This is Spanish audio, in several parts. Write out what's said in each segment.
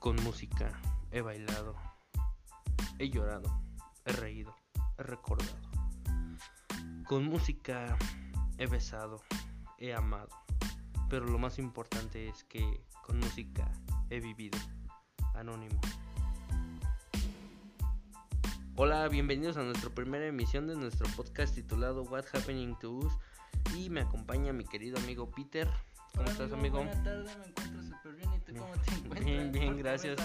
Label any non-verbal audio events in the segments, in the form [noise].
Con música he bailado, he llorado, he reído, he recordado. Con música he besado, he amado. Pero lo más importante es que con música he vivido. Anónimo. Hola, bienvenidos a nuestra primera emisión de nuestro podcast titulado What's Happening to Us. Y me acompaña mi querido amigo Peter. ¿Cómo Hola, estás, amigo? Buenas tardes, me encuentro Bien, [laughs] bien, ¿Por qué me gracias.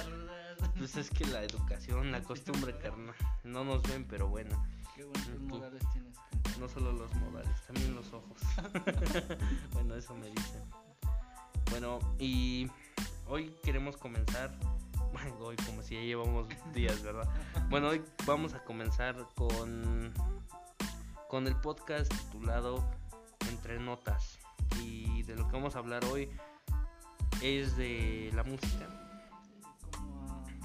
Pues es que la educación, la costumbre, carnal. No nos ven, pero bueno. Qué Tú. modales tienes. No solo los modales, también los ojos. [laughs] bueno, eso me dicen. Bueno, y hoy queremos comenzar. Bueno, hoy como si ya llevamos días, ¿verdad? Bueno, hoy vamos a comenzar con, con el podcast titulado Entre Notas. Y de lo que vamos a hablar hoy es de la música.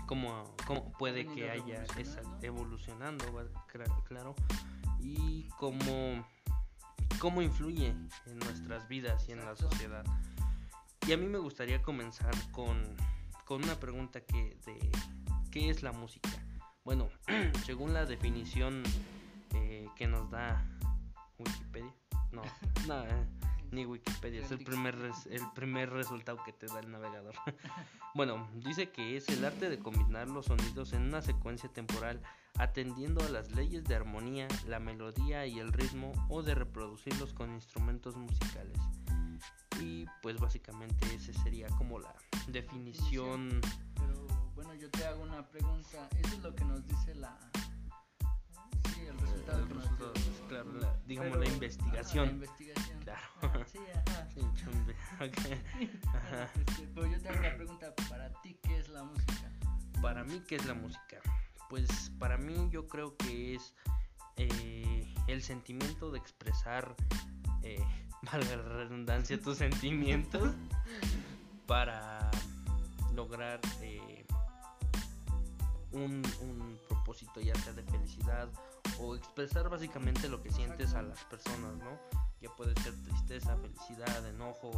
Como cómo, cómo puede que haya esa evolucionando. claro, y cómo, cómo influye en nuestras vidas y en la sociedad. Y a mí me gustaría comenzar con, con una pregunta que de ¿qué es la música? Bueno, [clears throat] según la definición eh, que nos da Wikipedia, no, [laughs] no, eh, ni Wikipedia, es el primer, res- el primer resultado que te da el navegador. [laughs] bueno, dice que es el arte de combinar los sonidos en una secuencia temporal atendiendo a las leyes de armonía, la melodía y el ritmo o de reproducirlos con instrumentos musicales. Y pues básicamente ese sería como la definición. Pero bueno, yo te hago una pregunta. Eso es lo que nos dice la. Sí, el resultado. el nos resultado, pues, claro, la- digamos Pero- la investigación. ajá, la investigación. Claro. Sí, ajá. [laughs] Sí, chumbe, [laughs] ok. Ajá. Este, pero yo te hago la pregunta, para ti, ¿qué es la música? Para mí, ¿qué es la música? Pues para mí yo creo que es eh, el sentimiento de expresar, eh, [laughs] valga la redundancia, tus sentimientos para lograr eh, un, un propósito ya sea de felicidad o expresar básicamente lo que sientes a las personas, ¿no? Ya puede ser tristeza, felicidad, enojo,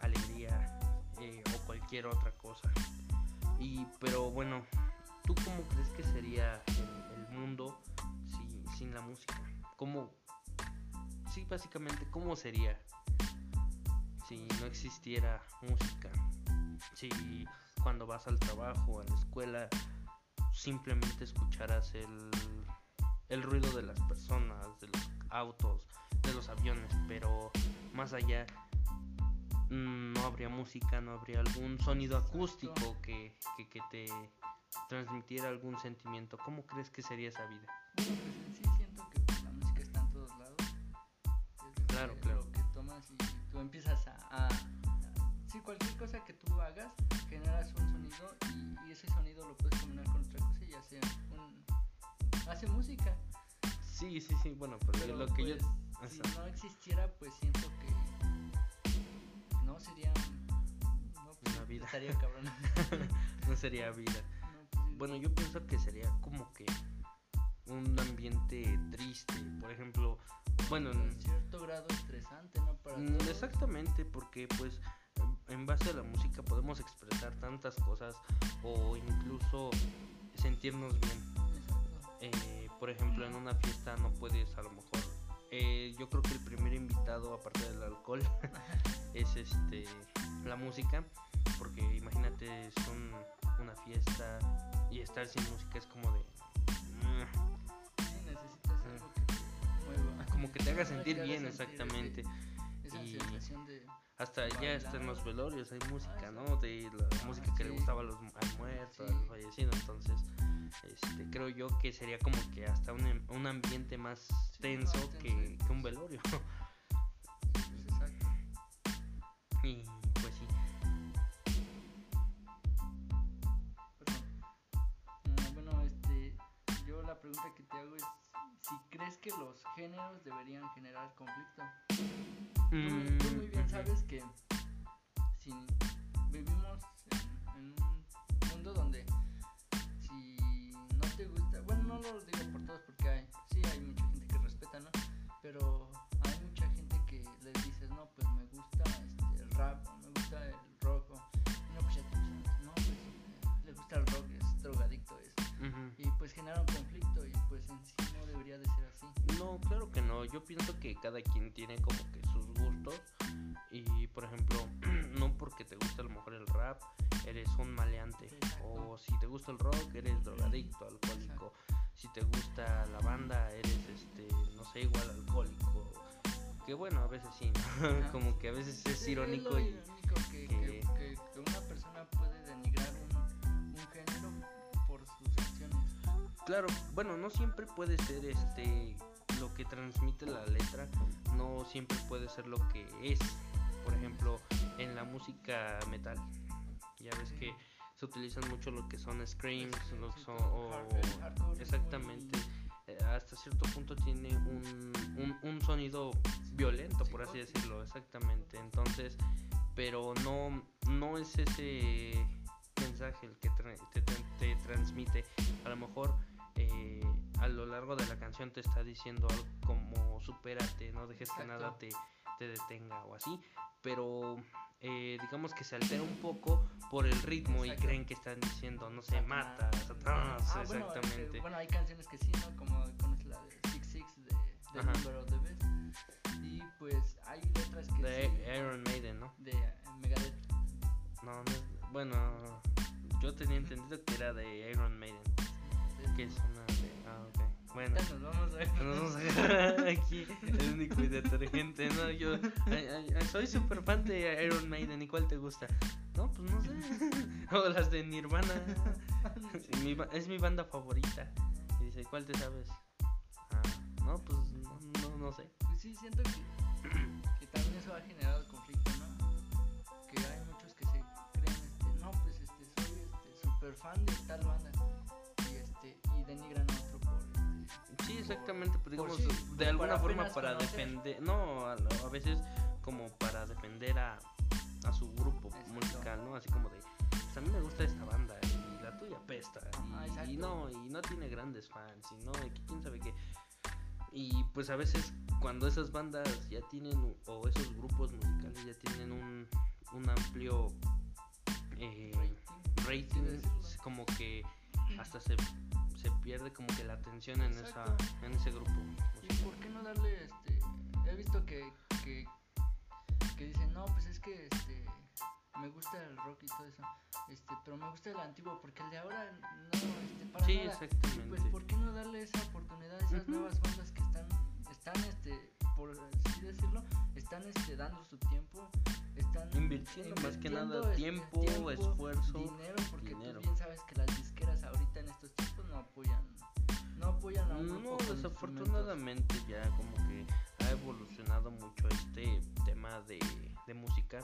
alegría eh, o cualquier otra cosa. Y pero bueno, ¿tú cómo crees que sería el, mundo si- sin la música? ¿Cómo? Sí, básicamente, ¿cómo sería si no existiera música? Si cuando vas al trabajo, a la escuela, simplemente escucharas el, el ruido de las personas, de los autos, de los aviones, pero más allá mm, no habría música, no habría algún sonido acústico que, que, que te transmitiera algún sentimiento. ¿Cómo crees que sería esa vida? Bueno, pues sí siento que pues, la música está en todos lados. Desde Claro, que claro. Lo que tomas y tú empiezas a, a- Sí, cualquier cosa que tú hagas, generas un sonido y, y ese sonido lo puedes combinar con otra cosa y hace un... Hace música. Sí, sí, sí, bueno, pero, Pero lo que pues, yo... si Ajá. no existiera, pues siento que... No sería... No, pues, Una vida. Estaría cabrón. [laughs] no sería vida. No, pues. Bueno, yo pienso que sería como que un ambiente triste, por ejemplo, bueno, en- cierto grado estresante, ¿no? Para todos. Exactamente, porque pues en base a la música podemos expresar tantas cosas o incluso sentirnos bien. Eh, por ejemplo, en una fiesta no puedes a lo mejor... eh, yo creo que el primer invitado, aparte del alcohol, [laughs] es este la música, porque imagínate, es un- una fiesta y estar sin música es como de... mm, Sí, necesitas algo que te mueva. como que te haga [laughs] sentir bien, exactamente. Esa Y- sensación de... Hasta ya hasta en los velorios hay música, Ah, ¿no? De la Ah, música que le gustaba a los, al muerto, Sí. al fallecido. Entonces, este, creo yo que sería como que hasta un, em- un ambiente más Sí, tenso que, un velorio. Pues [laughs] exacto. y pues sí. Perdón. Ah, bueno, este... Yo la pregunta que te hago es... Si crees que los géneros deberían generar conflicto. Tú, Mm, tú muy bien sabes que si vivimos en, en un mundo donde si no te gusta, bueno, no lo digo por todos porque hay, sí hay mucha gente que respeta, ¿no? Pero Yo pienso que cada quien tiene como que sus gustos. Y por ejemplo, [clears throat] no porque te gusta a lo mejor el rap, eres un maleante. Exacto. O si te gusta el rock, eres drogadicto, alcohólico. Si te gusta la banda, eres este, no sé, igual alcohólico. Que bueno, a veces sí, ¿no? [laughs] Como que a veces es Sí, irónico lo y irónico que, que- que- que- una persona puede denigrar un, un género por sus acciones. Claro, bueno, no siempre puede ser este que transmite la letra, no siempre puede ser lo que es. Por ejemplo, en la música metal, ya ves que se utilizan mucho lo que son screams, lo que son exactamente. eh, Hasta cierto punto tiene un, un, sonido violento, por así decirlo, exactamente. Entonces, pero no, no es ese mensaje el que tra- te transmite. A lo mejor eh, a lo largo de la canción te está diciendo algo como supérate, no dejes que nada te, te detenga o así. Pero eh, digamos que se altera un poco por el ritmo y Exacto. creen que están diciendo, no sé, mata, Satanás, Ah, bueno, es que, exactamente. bueno, hay canciones que sí, ¿no? Como conoces la de Six Six de, de. Number of the Beast. Y pues hay letras que De sí, Iron Maiden, ¿no? de eh, Megadeth. No, no bueno, yo tenía entendido que era de Iron Maiden, que es una. Ah, ok. Bueno, nos vamos a ver. nos vamos a agarrar aquí el único y detergente, ¿no? Yo ay, ay, ay, soy súper fan de Iron Maiden, ¿y cuál te gusta? No, pues no sé. [laughs] O las de Nirvana. [laughs] Mi ba- es mi banda favorita. Y dice, ¿cuál te sabes? Ah, no, pues no, no, no sé. Pues sí, siento que, que también eso ha generado conflicto, ¿no? Que hay muchos que se creen, este, no, pues este, soy este, super fan de tal banda. Denigran a otro por, Sí, exactamente, pero por digamos, sí, de alguna forma para conocer. defender, no, a, a veces como para defender a, a su grupo Exacto. musical, ¿no? Así como de, pues a mí me gusta esta banda y la tuya pesta, Ajá, y, y no, y no tiene grandes fans, y no, y quién sabe qué. Y pues a veces cuando esas bandas ya tienen, o esos grupos musicales ya tienen un, un amplio eh, rating. como que hasta se, se pierde como que la atención en, esa, en ese grupo. ¿Y por qué no darle, este, he visto que, que, que dicen, no, pues es que, este, me gusta el rock y todo eso, este, pero me gusta el antiguo porque el de ahora no, este, para Sí, nada. exactamente. Pues, ¿por qué no darle esa oportunidad a esas nuevas bandas que están, están, este, por así decirlo, están, este, dando su tiempo, están Invirtiendo más que nada este, tiempo, esfuerzo, dinero, porque dinero. tú bien sabes que las disqueras ahorita en estos tiempos no apoyan, no apoyan a un No, desafortunadamente ya como que ha evolucionado mucho este tema de, de música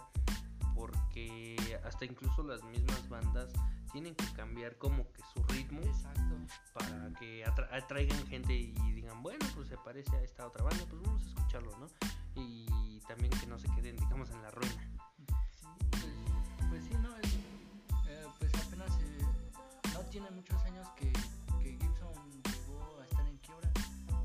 porque hasta incluso las mismas bandas tienen que cambiar como que su ritmo Exacto. para que atra- atraigan gente y digan, bueno, pues parece a esta otra banda, pues vamos a escucharlo, ¿no? Y también que no se queden, digamos, en la ruina. Sí, pues, pues sí, no, es, eh, pues apenas eh, no tiene muchos años que, que Gibson llegó a estar en quiebra,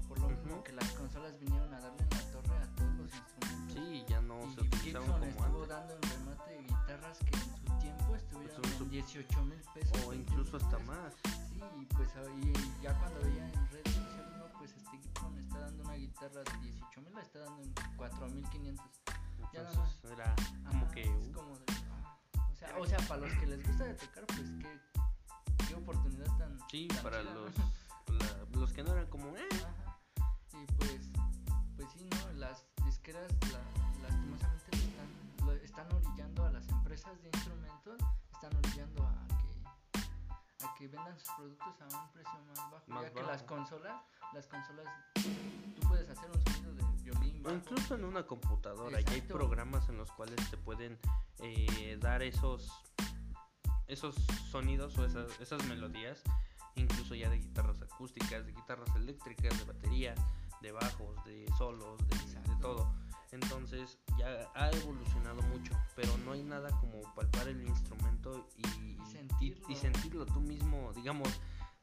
por lo mismo Ujú. que las consolas vinieron a darle en la torre a todos los instrumentos. Sí, ya no se y utilizaban Gibson como estuvo antes. dando en remate guitarras que en su tiempo estuvieron Pues, en 18 mil pesos. O 20 incluso hasta pesos. más. Sí, y pues ahí, ya cuando veía en redes sociales, pues este Gibson está dando una guitarra de 18 mil, la está dando en 4500. Ya nada Entonces era como que... es uh, como de, ah, o, sea, o sea, para los que les gusta de tocar, pues qué, qué oportunidad tan. Sí, tan para los, la- los que no eran como... "Eh". Ajá. Y pues, pues sí, ¿no? Las disqueras la, lastimosamente están, lo están orillando a las empresas de instrumentos, están orillando a que vendan sus productos a un precio más bajo. Más ya que las bajo. consolas, las consolas, tú puedes hacer un sonido de violín O bajo. incluso en una computadora ya hay Exacto. programas en los cuales te pueden eh, dar esos esos sonidos o esas, esas melodías, incluso ya de guitarras acústicas, de guitarras eléctricas, de batería, de bajos, de solos, de, de Exacto. todo. Entonces ya ha evolucionado mucho, pero no hay nada como palpar el instrumento y, sentirlo. y sentirlo tú mismo, digamos,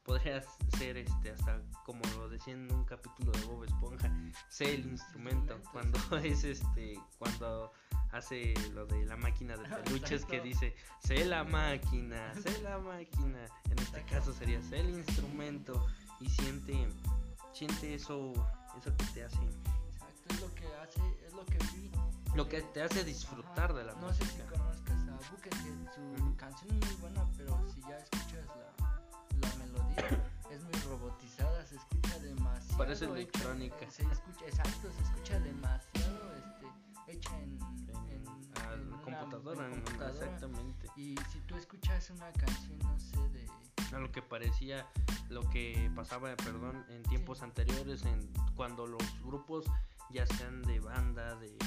podrías ser este hasta como lo decía en un capítulo de Bob Esponja, sé el instrumento cuando [laughs] es este cuando hace lo de la máquina de [laughs] peluches que dice, sé la máquina, sé la máquina. En este caso sería sé el instrumento y siente, siente eso, eso que te hace, es lo que hace, es lo que vi. lo que te hace disfrutar ajá, de la No sé si música. conozcas a Buckethead, su canción es muy buena, pero si ya escuchas la, la melodía, es muy robotizada, se escucha demasiado. Parece electrónica. se escucha, exacto, se escucha demasiado este, hecha en, En, en- a en la una- computadora, en en- computadora. exactamente. Y si tú escuchas una canción, no sé, de... a lo que parecía lo que pasaba perdón en tiempos Sí. anteriores en cuando los grupos ya sean de banda de,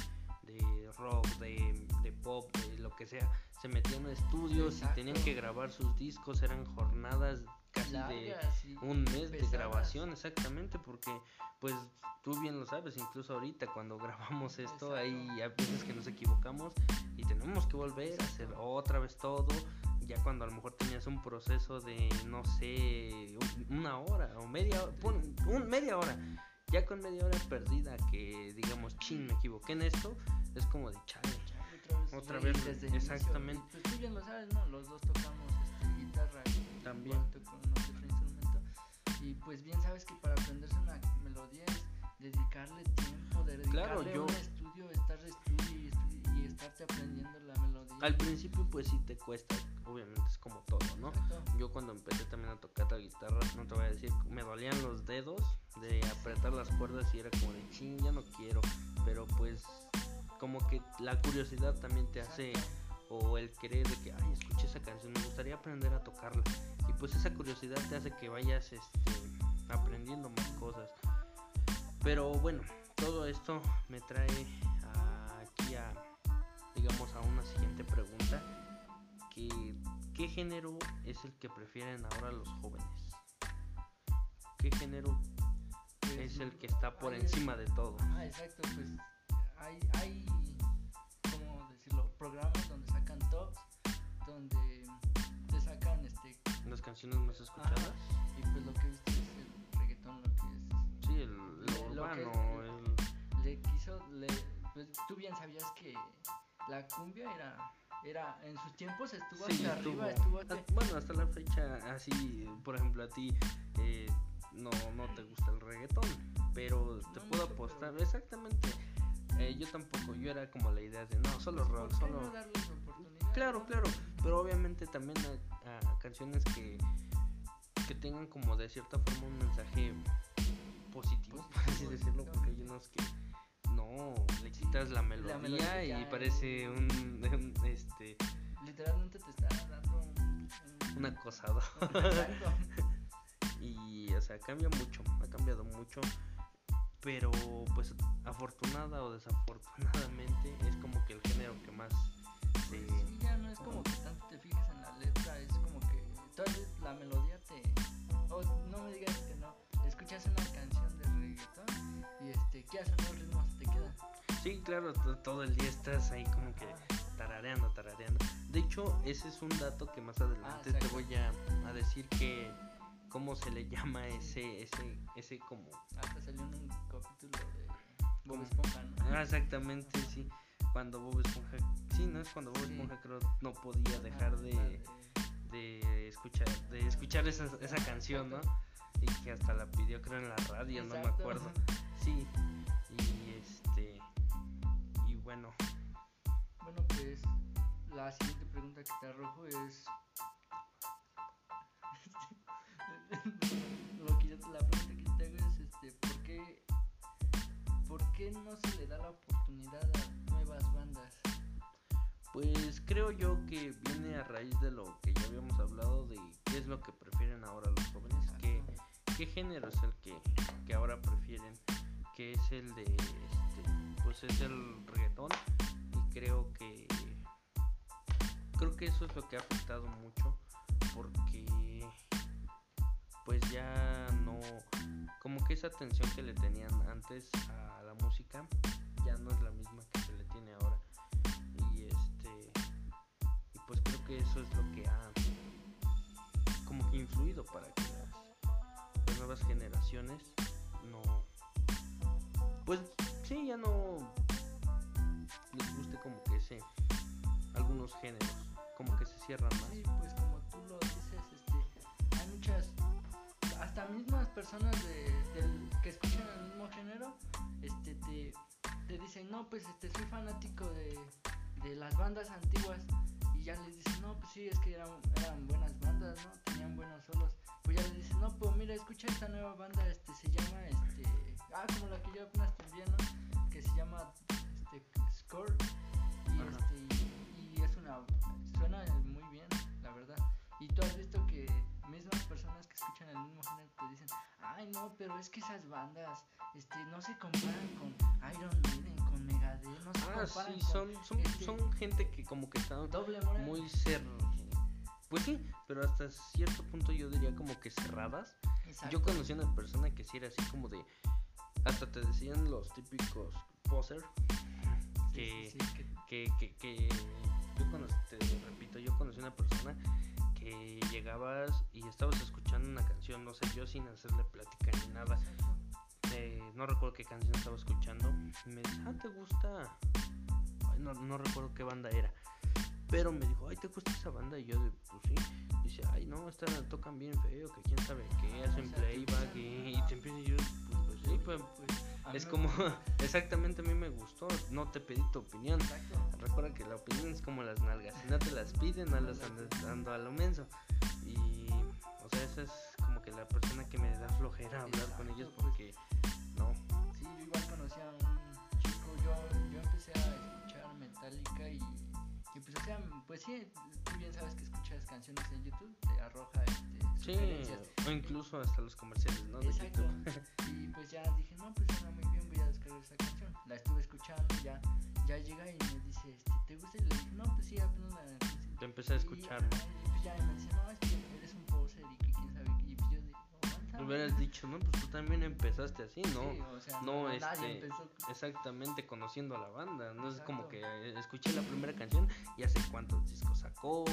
de rock de, de pop de lo que sea se metían a estudios Exacto. y tenían que grabar sus discos eran jornadas casi de largas un mes de grabación exactamente porque pues tú bien lo sabes incluso ahorita cuando [laughs] grabamos esto Exacto. hay a veces que nos equivocamos y tenemos que volver a hacer otra vez todo ya cuando a lo mejor tenías un proceso de no sé un- una hora o media pon- un media hora ya con media hora perdida que digamos chin me equivoqué en esto es como de chale Otra Otra vez, vez, desde el inicio. exactamente. Y, Pues tú bien lo sabes, ¿no? Los dos tocamos este, guitarra y También. que otro instrumento. Y pues bien sabes que para aprenderse una melodía es dedicarle tiempo, dedicarle Claro, yo- un estudio, estar estudio y, estu- y estarte aprendiendo la melodía. al principio pues sí te cuesta obviamente es como todo no Exacto. Yo cuando empecé también a tocar la guitarra, no te voy a decir, me dolían los dedos de apretar las cuerdas y era como de ching, ya no quiero. Pero pues como que la curiosidad también te hace, o el querer de que, ay, escuché esa canción, me gustaría aprender a tocarla. Y pues esa curiosidad te hace que vayas este, aprendiendo más cosas. Pero bueno, todo esto me trae digamos, a una siguiente pregunta. Que, ¿Qué género es el que prefieren ahora los jóvenes? ¿Qué género Pues, es el que está por encima de todo? Ah, exacto, pues hay, hay, ¿cómo decirlo? Programas donde sacan tops, donde te sacan este Las canciones más escuchadas. y pues lo que he visto es el reggaetón, lo que Sí, el, Lo- lo lo que- urbano, el- es, le quiso, le, pues tú bien sabías que la cumbia era, era, en sus tiempos estuvo Sí, hasta estuvo- arriba, estuvo hasta, ah, bueno, hasta la fecha, así, por ejemplo, a ti eh, no, no te gusta el reggaetón, pero te No puedo apostar, pero- exactamente. eh, yo tampoco, yo era como la idea de no, solo ¿por rock, solo. no darles oportunidad? Claro, claro, pero obviamente también a, a canciones que, que tengan como de cierta forma un mensaje positivo, por así decirlo, porque hay unos que no, le quitas la melodía, melodía y parece un, un, este, Literalmente te está dando un, un- un acosado. Exacto. [laughs] Y, o sea, cambia mucho, ha cambiado mucho. Pero, pues, afortunada o desafortunadamente, es como que el género que más se. Sí, ya no es como que tanto te fijes en la letra, es como que vez la melodía te... O no me digas que no, escuchas una canción de reggaetón y este, ¿qué hacen los ritmos? Sí, claro, to- todo el día estás ahí como que tarareando, tarareando. De hecho, ese es un dato que más adelante te voy a, a decir que. ¿Cómo se le llama ese, ese, ese como. Hasta salió en un capítulo de Bob. Esponja, ¿no? Ah, exactamente, sí. Cuando Bob Esponja. Sí, no es cuando Bob Sí. Esponja creo no podía dejar Ah, de. de escuchar de escuchar esa, esa canción, ¿no? Y que hasta la pidió creo en la radio, no me acuerdo. Sí. Bueno, Bueno, pues la siguiente pregunta que te arrojo es. [laughs] Lo que yo la pregunta que te hago es: este, ¿por, qué, ¿por qué no se le da la oportunidad a nuevas bandas? pues creo yo que viene a raíz de lo que ya habíamos hablado de qué es lo que prefieren ahora los jóvenes, qué, qué género es el que, que ahora prefieren, que es el de este, pues es el reggaetón. Y creo que creo que eso es lo que ha afectado mucho porque pues ya no como que esa atención que le tenían antes a la música ya no es la misma que se le tiene ahora. Y este y pues creo que eso es lo que ha como que influido para que las, las nuevas generaciones no pues sí ya no les guste como que nuevos géneros, como que se cierran más. Sí, pues como tú lo dices, este, hay muchas, hasta mismas personas de, que escuchan el mismo género, este, te, te dicen, no, pues este, soy fanático de, de las bandas antiguas y ya les dicen, no, pues sí, es que eran, eran buenas bandas, ¿no? Tenían buenos solos. Pues ya les dicen, no, pues mira, escucha esta nueva banda, este, se llama, este, ah, como la que yo apenas te. Que se llama, este, Score. Y, este, y, y es una, suena muy bien, la verdad. Y tú has visto que mismas personas que escuchan el mismo género te dicen, ay no, pero es que esas bandas este, no se comparan con Iron Maiden, con Megadeth, no se Ah, comparan sí, con son, son, este, son gente que como que están muy cer... Pues sí, pero hasta cierto punto yo diría como que cerradas. Exacto. Yo conocí a una persona que sí era así como de... Hasta te decían los típicos que- sí, sí, que- que, que, que yo conocí, te repito, yo conocí una persona que llegabas y estabas escuchando una canción, no sé, yo sin hacerle plática ni nada, eh, no recuerdo qué canción estaba escuchando, y me dice, ah, ¿te gusta? Ay, no, no recuerdo qué banda era, pero me dijo, ay, ¿te gusta esa banda? Y yo, pues sí, dice, ay, no, esta la tocan bien feo, que quién sabe qué, Ah, hacen playback, y, y te empieza y yo, pues sí, pues, Pues, a es como, [laughs] exactamente a mí me gustó, no te pedí tu opinión. Exacto. Recuerda que la opinión es como las nalgas. Si no te las piden, no las andas dando a lo menso. Y, o sea, esa es como que la persona que me da flojera hablar con ellos pues. porque no. Sí, yo igual conocí a un chico, yo, yo empecé a escuchar Metallica y, y pues o sea, pues sí, tú bien sabes que escuchas canciones en YouTube, te arroja este, Sí, o incluso hasta los comerciales, ¿no? De Exacto. YouTube. [laughs] esa canción. La estuve escuchando, ya, ya llega y me dice, este, ¿te gusta? Y le dije, no, pues sí, apenas la canción. Te empecé a escuchar, y, y pues ya me dice, no, es que eres un poser y que quién sabe. qué". Y yo digo, "Aguanta, Me hubieras aguanta". dicho, no, pues tú también empezaste así, ¿no? Sí, o sea, no, este, empezó Exactamente, conociendo a la banda. No es como Exacto. que eh, escuché la primera canción, ya sé cuántos discos sacó,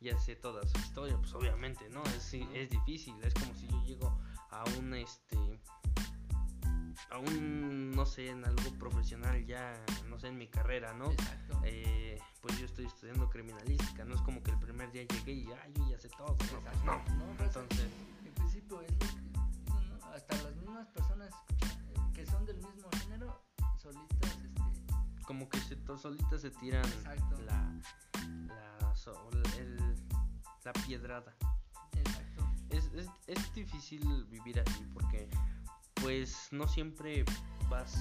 ya sé toda su historia. Pues obviamente, ¿no? Es, es difícil. Es como si yo llego a un, este, a un, no sé, en algo profesional ya, no sé, en mi carrera, ¿no? Exacto. Eh, pues yo estoy estudiando criminalística. No es como que el primer día llegué y, ay, yo ya sé todo. No, pues Exacto. no. No, Entonces, En principio es lo que hasta las mismas personas eh, que son del mismo género, solitas, este, como que se, solitas se tiran Exacto. la, la, so- el- la piedrada. exacto. Es, es, es difícil vivir así porque pues no siempre vas,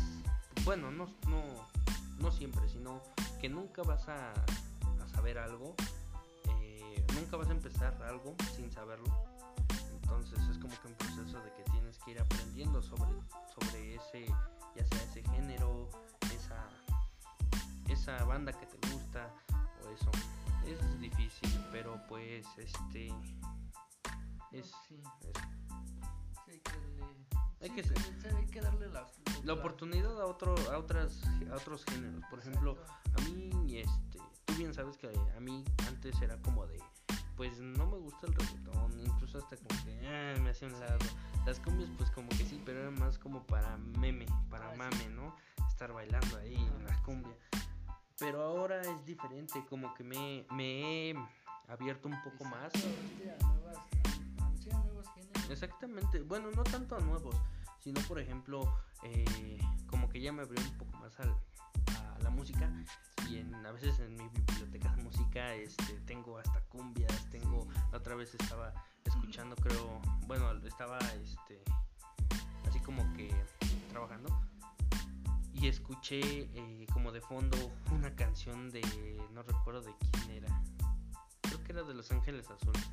bueno, no, no, no siempre, sino que nunca vas a, a saber algo, eh, nunca vas a empezar algo sin saberlo. Entonces es como que un proceso de que tienes que ir aprendiendo sobre, sobre ese, ya sea ese género, esa, esa banda que te gusta o eso. Es difícil, pero pues este es, Hay sí, que ser- sí, hay que darle la, la oportunidad a otro a otras a otros géneros. Por ejemplo, Exacto. a mí este tú bien sabes que a mí antes era como de pues no me gusta el reggaetón, incluso hasta como que ah, me hacía un lado. Las cumbias pues como que sí, pero era más como para meme, para mame, ¿no? Estar bailando ahí en la cumbia. Pero ahora es diferente, como que me, me he abierto un poco más. A nuevos géneros. Exactamente, bueno, no tanto a nuevos, sino por ejemplo, eh, como que ya me abrió un poco más al- a la música. Y en, a veces en mi biblioteca de música este, tengo hasta cumbias, tengo, la otra vez estaba escuchando, creo, bueno, estaba este, así como que trabajando. Y escuché eh, como de fondo una canción de, no recuerdo de quién era, creo que era de Los Ángeles Azules.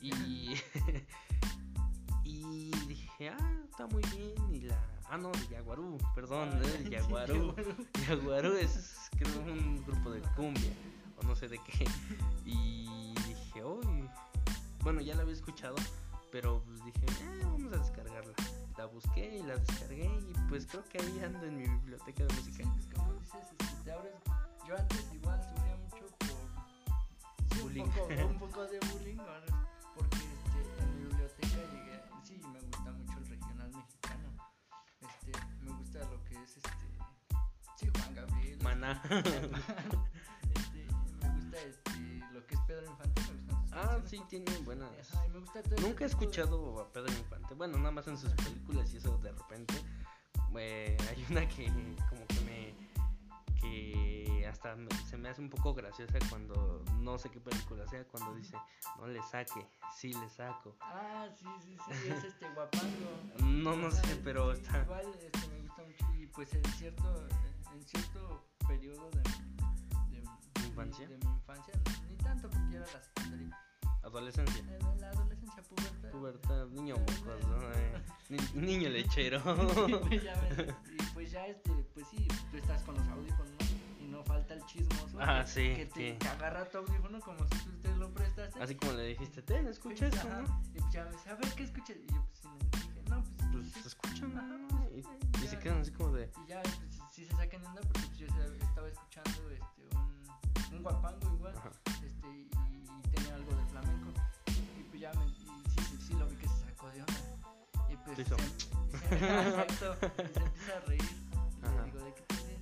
Y, [laughs] y dije, ah, está muy bien. Y la. Ah, no, de Yaguarú, perdón, Ah, ¿eh? [laughs] sí, Yaguarú. Yaguarú es, creo, un grupo de cumbia, o no sé de qué. Y dije, uy. Bueno, ya la había escuchado, pero pues dije, eh, vamos a descargarla. La busqué y la descargué, y pues creo que ahí ando en mi biblioteca de Sí, música. pues como dices, este, te abres. Yo antes igual sufría mucho por sí, Bullying. Un, poco, un [laughs] poco de bullying, ¿no? y me gusta mucho el regional mexicano. Este, me gusta lo que es este. Sí, Juan Gabriel. Maná. [laughs] este, me gusta este, lo que es Pedro Infante. Ah, sí, tiene buenas. Ajá, Nunca he escuchado a Pedro Infante. Bueno, nada más en sus películas y eso de repente. Eh, hay una que como que me que hasta me- se me hace un poco graciosa cuando no sé qué película sea, cuando dice, no le saque, sí le saco. Ah, sí, sí, sí, es este guapango. No, no sé, pero está... Igual este, me gusta mucho y pues en cierto, en cierto periodo de, de, ¿Infancia? de mi infancia, ni tanto porque era la secundaria, Adolescencia. en la adolescencia pubertad. Pubertad, niño mocoso, eh, ni- niño lechero. [laughs] y, pues ya, ves, [laughs] y pues ya este, pues sí, tú estás con los audífonos ¿no? y no falta el chismoso Ah, que, sí, que te sí. agarra tu audífono como si tú te lo prestaste. Así como le dijiste, ten, escucha esto, Ajá, ¿no? Y pues ya me dice, a ver, ¿qué escuchas? Y yo pues sí, le dije, no, pues, Pues sí, se escuchan, Ajá, ¿no? pues, Y, sí, y se quedan así como de... Y ya, pues, sí se sacan de onda porque pues, yo estaba escuchando este, un, un guapango igual, Ajá. este, y, ya me, y sí, sí, sí lo vi que se sacó de onda. Y pues ¿Qué hizo? se, exacto, y se empieza a reír. Y Ajá. le digo, ¿de qué te ríes?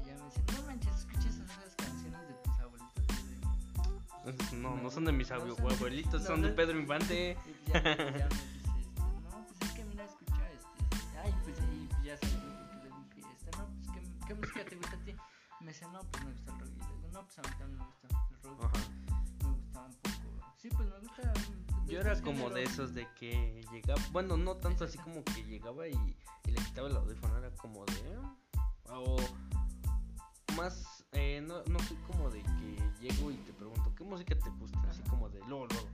Y ya me dice, no manches, escuchas esas canciones de tus abuelitos. Y yo No, no son de mis No abue- son de- abuelitos, no [laughs] son de son- Pedro Infante. Y ya, ya me dice, este, no, pues es que mira, escucha, este, ay, pues y pues ya ¿no? porque le dije, este, no, pues ¿qué, qué música te gusta a ti? Me dice, no, pues me gusta el rock. Y le digo, no, pues a mí también me gusta el rock. Ajá. Me gusta un poco, sí, pues me gusta. mm, de Yo era como de esos de que llegaba, bueno, no tanto así como que llegaba y, y le quitaba el audífono, era como de... ah, O más, eh, no, no soy como de que llego y te pregunto, ¿qué música te gusta? Así como de luego, luego.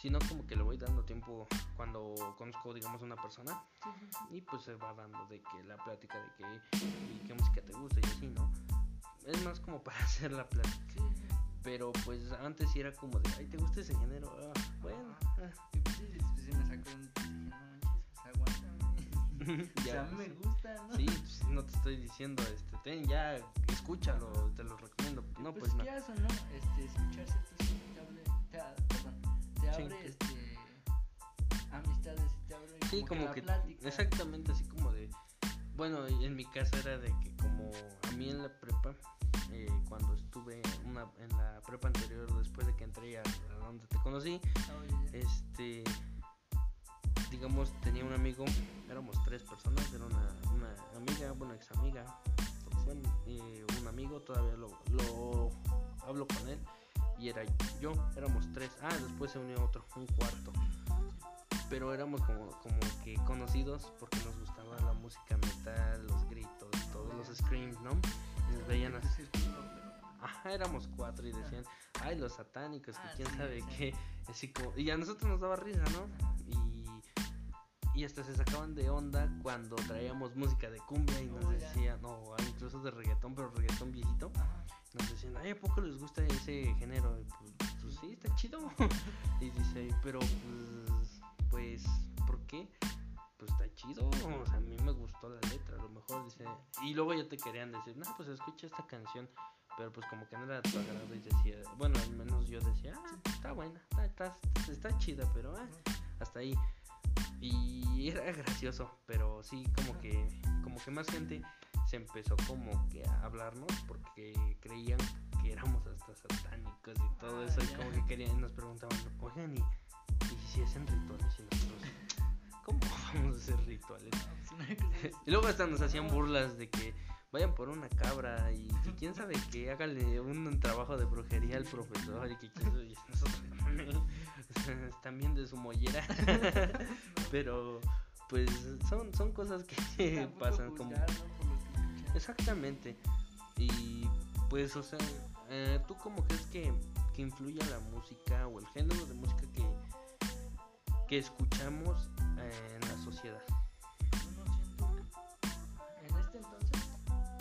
Sino como que le voy dando tiempo cuando conozco, digamos, una persona y pues se va dando de que la plática de que y qué música te gusta y así, ¿no? Es más como para [laughs] hacer la plática. Sí, sí. Pero pues antes sí era como de, ay, ¿te gusta ese género? Ah, bueno. ah". Y pues sí, pues, sí me sacó un. No manches, pues aguántame. [laughs] o sea, Ya, a mí me sí. gusta, ¿no? Sí, pues, no te estoy diciendo, este, ten, ya, escúchalo, te lo recomiendo. No, pues, no. quieras o no, este, escuchar ciertas te abre, te, perdón, te Sí. abre, este, amistades, y te abre Sí, como la que, plática. exactamente, así como de, bueno, en mi caso era de que como a mí en la prepa, eh, cuando estuve una, en la prepa anterior, después de que entré a, a donde te conocí, Oye, este digamos tenía un amigo éramos tres personas era una, una amiga bueno ex amiga bueno, eh, un amigo todavía lo, lo hablo con él y era yo éramos tres ah después se unió otro un cuarto pero éramos como, como que conocidos porque nos gustaba la música metal los gritos todos los screams no nos veían así Ajá, éramos cuatro y decían, ay, los satánicos, que Ah, quién sabe qué. Así como, y a nosotros nos daba risa, ¿no? Y, y hasta se sacaban de onda cuando traíamos música de cumbia y nos decían, no, incluso de reggaetón, pero reggaetón viejito. Nos decían, ay, ¿a poco les gusta ese género? Y pues, pues sí, está chido. [laughs] y dice, pero pues, pues, ¿por qué? Pues está chido, o sea, a mí me gustó la letra, a lo mejor dice, y luego ya te querían decir, no, pues escucha esta canción, pero pues como que no era de tu agrado y decía, bueno, al menos yo decía, ah, está buena, está, está, está chida, pero ah, hasta ahí. Y era gracioso, pero sí como que como que más gente se empezó como que a hablarnos porque creían que éramos hasta satánicos y todo Ah, eso y como que querían nos preguntaban, "Oigan, ¿y, y si hacen rituales y nosotros cómo [laughs] vamos a hacer rituales?" [laughs] Y luego hasta nos hacían burlas de que vayan por una cabra y, quién sabe que hágale un, trabajo de brujería al profesor y que quién sabe, nosotros [laughs] bien de su mollera. Pero pues son, son cosas que pasan como... Exactamente. Y pues, o sea, eh, ¿tú cómo crees que, que influye la música o el género de música que, que escuchamos eh, en la sociedad? Yo no siento que- en este entonces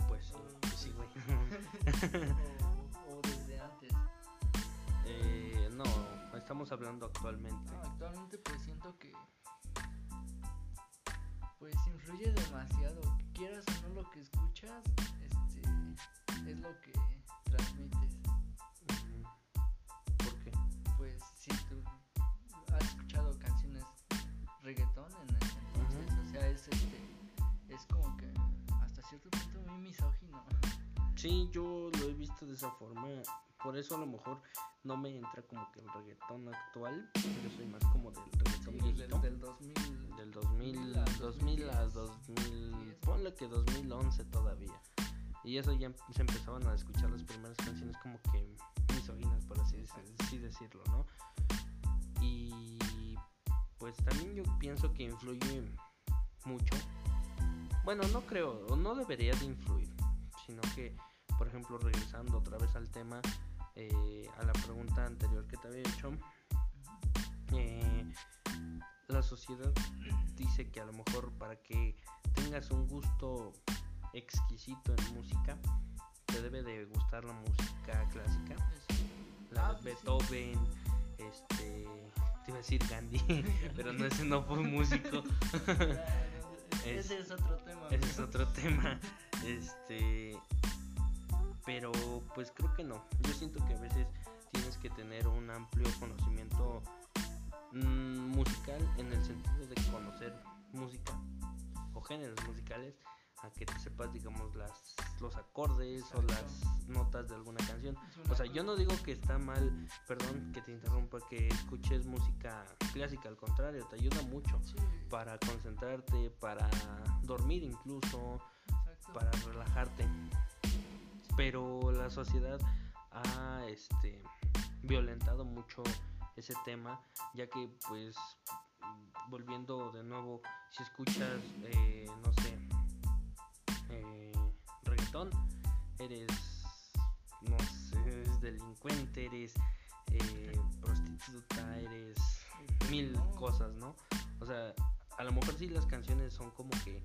Pues sí, pues sí, güey. [laughs] o, o desde antes. Eh, no, estamos hablando actualmente. No, actualmente pues siento que pues influye demasiado. Quieras o no lo que escuchas, este es lo que transmites. ¿Por qué? Pues si tú reggaetón en ese entonces, o sea, es este es como que hasta cierto punto muy misógino. Sí, yo lo he visto de esa forma por eso a lo mejor no me entra como que el reggaetón actual. Yo soy más como del reggaetón Sí, viejito. del, del 2000. Del 2000, a 2000 a 2010. 2000, ponle que 2011 todavía. Y eso ya se empezaban a escuchar las primeras canciones como que misóginas, por así, así decirlo, ¿no? Y pues también yo pienso que influye mucho. Bueno, no creo, o no debería de influir, sino que, por ejemplo, regresando otra vez al tema, eh, a la pregunta anterior que te había hecho, eh, la sociedad dice que a lo mejor para que tengas un gusto exquisito en música, te debe de gustar la música clásica, la Ah, de pues. Beethoven, este, te iba a decir Gandhi, [laughs] pero no ese no fue músico, [laughs] Es- Ese es otro tema. ese es otro tema, este, pero pues creo que no, yo siento que a veces tienes que tener un amplio conocimiento mm, musical en el sentido de conocer música o géneros musicales a que te sepas digamos las los acordes o las notas de alguna canción o sea yo no digo que está mal perdón que te interrumpa que escuches música clásica al contrario te ayuda mucho Sí, para concentrarte para dormir incluso exacto. para relajarte. Pero la sociedad ha este violentado mucho ese tema, ya que pues volviendo de nuevo, si escuchas eh, no sé eh, reggaetón, eres no sé, eres delincuente, eres eh, prostituta, eres mil cosas, ¿no? O sea, a lo mejor sí las canciones son como que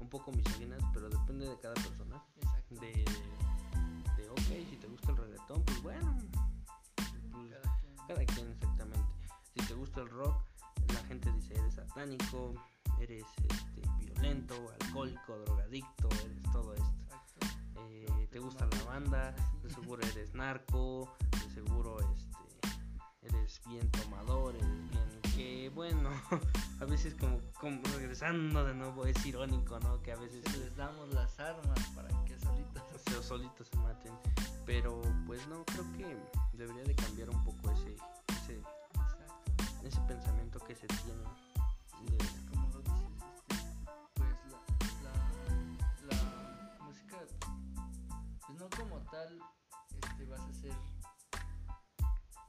un poco misóginas, pero depende de cada persona. Exacto. De, de ok, si te gusta el reggaetón, pues bueno, pues, Cada quien. cada quien exactamente. Si te gusta el rock, la gente dice eres satánico, eres este, violento, alcohólico, drogadicto, eres todo esto. Eh, te gusta la banda, de seguro eres narco, de seguro este, eres bien tomador, eres bien que bueno, [laughs] a veces como, como regresando de nuevo es irónico, ¿no? Que a veces les damos las armas para que solitos. [laughs] se, solitos se maten, pero pues no, creo que debería de cambiar un poco ese, ese, pensamiento que se tiene. de- tal, este, vas a ser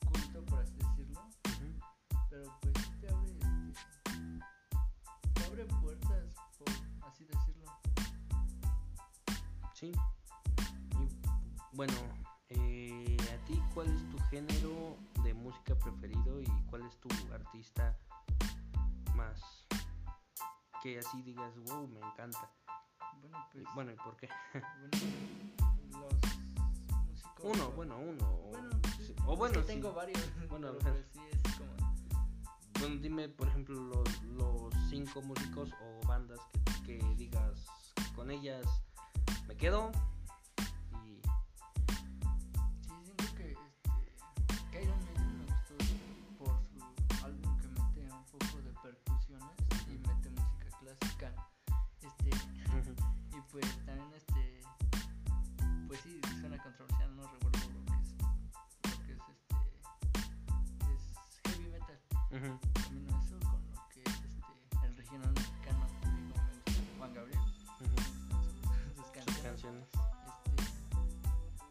culto, por así decirlo, pero pues sí te abre, este, te abre puertas, por así decirlo. Sí. Y bueno, eh, ¿a ti cuál es tu género de música preferido y cuál es tu artista más que así digas, wow, me encanta? Bueno, Y, pues, bueno, ¿y por qué? bueno, [laughs] los músicos. Uno, bueno, uno. o- Bueno, sí, sí, o es bueno, que sí. tengo varios, [laughs] Bueno, pero pues sí es como, Bueno, dime, por ejemplo, los, los cinco músicos o bandas que, que digas con ellas me quedo y Sí, siento que este, que Iron Maiden me gustó por su álbum que mete un poco de percusiones y mete música clásica. Este, y pues también este sí controversial, no recuerdo lo que es lo que es este es heavy metal. Combino eso con lo que es este el regional mexicano, digo, Juan Gabriel, me gustan sus, sus sus canciones. canciones. Este,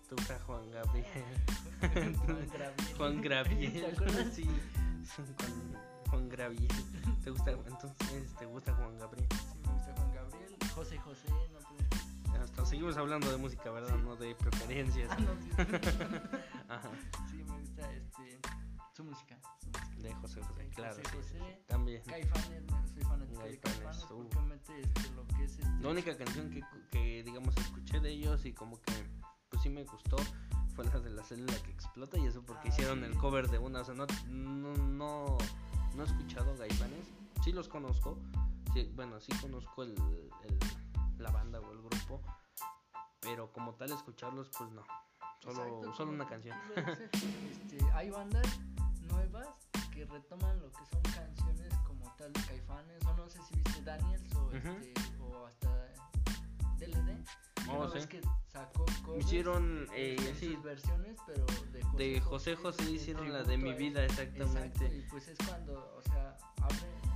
¿Te gusta Juan Gabriel? [laughs] Juan [laughs] Gabriel. Juan Gabriel. ¿Te acuerdas? Sí, Juan, Juan Gabriel. ¿Te gusta, entonces, ¿te gusta Juan Gabriel? Sí, me gusta Juan Gabriel. José José, no. Seguimos hablando de música, ¿verdad? Sí. No de preferencias. Ah, no, sí. [laughs] Ajá. sí, me gusta este, su música. Su música. De José José, Sí, claro. José José. sí. También. Caifanes, soy fanático de Caifanes, uh. este, lo que es este. La única canción que, que, digamos, escuché de ellos y como que, pues sí me gustó fue la de la célula que explota y eso porque Ah, hicieron sí. el cover de una, o sea, no, no, no, no he escuchado Gaifanes, sí los conozco, sí, bueno, sí conozco el, el- la banda o el grupo, pero como tal escucharlos, pues no, solo, Exacto, solo una canción. [laughs] este, hay bandas nuevas que retoman lo que son canciones como tal de Caifanes, o no sé si viste Daniels o, este, o hasta DLD. Oh, ¿No ves sí. que sacó Hicieron, eh, en sí, sus versiones, pero de José de José José hicieron la de mi vida, Exacto, exactamente. y pues es cuando, o sea, abre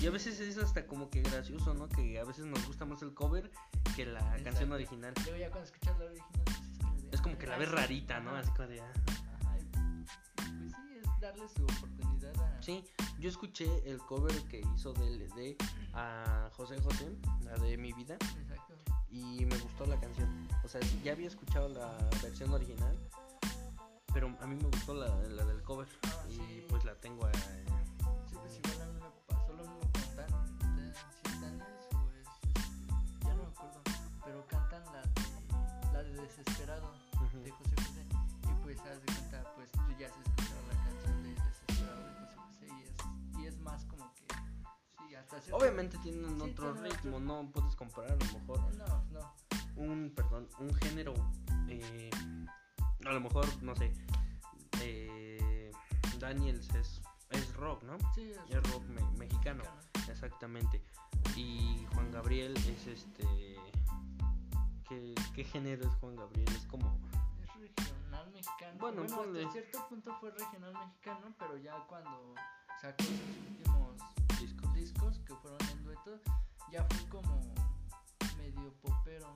Y a veces es hasta como que gracioso, ¿no? Que a veces nos gusta más el cover que la canción original. Luego ya cuando escuchas la original, pues es como de, Es como que la "Ah, ves sí". rarita, ¿no? Así como de... ah. Pues sí, es darle su oportunidad a... Sí, yo escuché el cover que hizo DLD a José José, la de mi vida, Exacto. y me gustó la canción. O sea, ya había escuchado la versión original, pero a mí me gustó la, la del cover Ah, y sí. pues la tengo a... pero cantan la de, la de Desesperado de José José y pues haz de cuenta, pues ya has escuchado la canción de Desesperado de José José y es, y es más como que, sí, hasta Obviamente tienen Sí, otro ritmo, otro- no puedes comparar a lo mejor No, no, un, perdón, un género, eh, a lo mejor, no sé, eh, Daniels es, es rock, ¿no? sí, es, Es rock me- mexicano, exactamente. Y Juan Gabriel es este... ¿Qué, qué género es Juan Gabriel? Es como... Es regional mexicano. Bueno, Bueno, ponle. hasta cierto punto fue regional mexicano, pero ya cuando sacó sus últimos Discos. discos que fueron en dueto, ya fue como medio popero.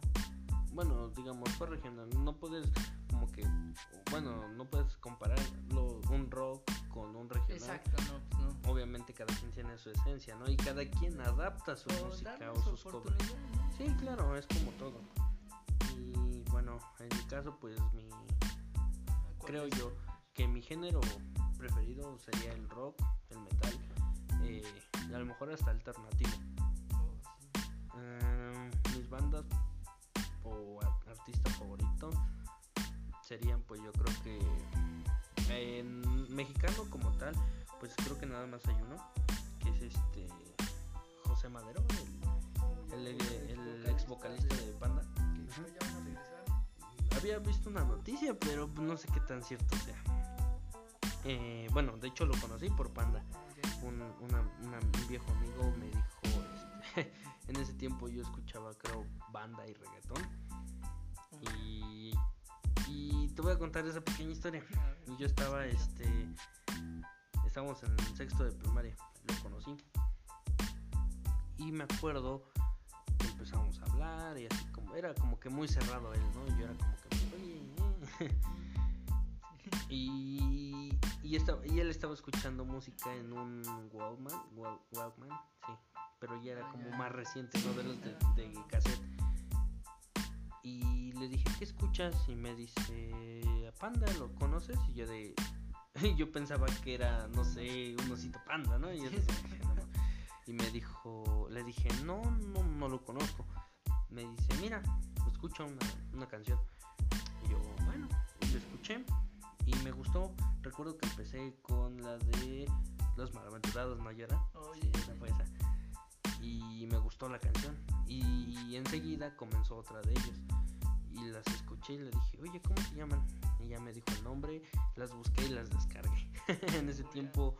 Bueno, digamos, fue regional. No puedes como que... Bueno, no puedes compararlo un rock con un regional. Exacto, no, pues no. Obviamente cada quien tiene su esencia, ¿no? Y cada quien adapta su música o su sus covers. Sí, claro, es como todo. Bueno, en mi caso, pues mi ¿Cuál creo es? yo que mi género preferido sería el rock, el metal, eh, y a lo mejor hasta alternativo. Oh, sí. Em, mis bandas o artista favorito serían, pues yo creo que en mexicano como tal, pues creo que nada más hay uno, que es este José Madero, el, el, el ex vocalista de Panda. Creo Había visto una noticia, pero no sé qué tan cierto sea. Eh, bueno, de hecho lo conocí por Panda. Un, una- una- un viejo amigo me dijo, este, [laughs] en ese tiempo yo escuchaba creo banda y reggaetón. Y, te voy a contar esa pequeña historia. Yo estaba, este, estábamos en sexto de primaria, lo conocí. Y me acuerdo empezamos a hablar y así como, era como que muy cerrado él, ¿no? Y yo era como que, oye, eh". [laughs] y, y, estaba, y él estaba escuchando música en un Walkman, Wal- Walkman, sí, pero ya era Ah, como más reciente, ¿no? De los de, de cassette. Y le dije, ¿qué escuchas? Y me dice, a Panda, ¿lo conoces? Y yo de... [laughs] yo pensaba que era, no sé, un osito panda, ¿no? Y, yo. "No, no". Y me dijo, le dije, no, no, no lo conozco. Me dice, mira, escucha una, una canción. Y yo, bueno, y lo escuché y me gustó. Recuerdo que empecé con la de Los Malaventurados, ¿no, Yara? Oye, Sí, esa fue esa. Y me gustó la canción. Y enseguida comenzó otra de ellos. Y las escuché y le dije, oye, ¿cómo se llaman? Y ya me dijo el nombre, las busqué y las descargué. [laughs] en ese tiempo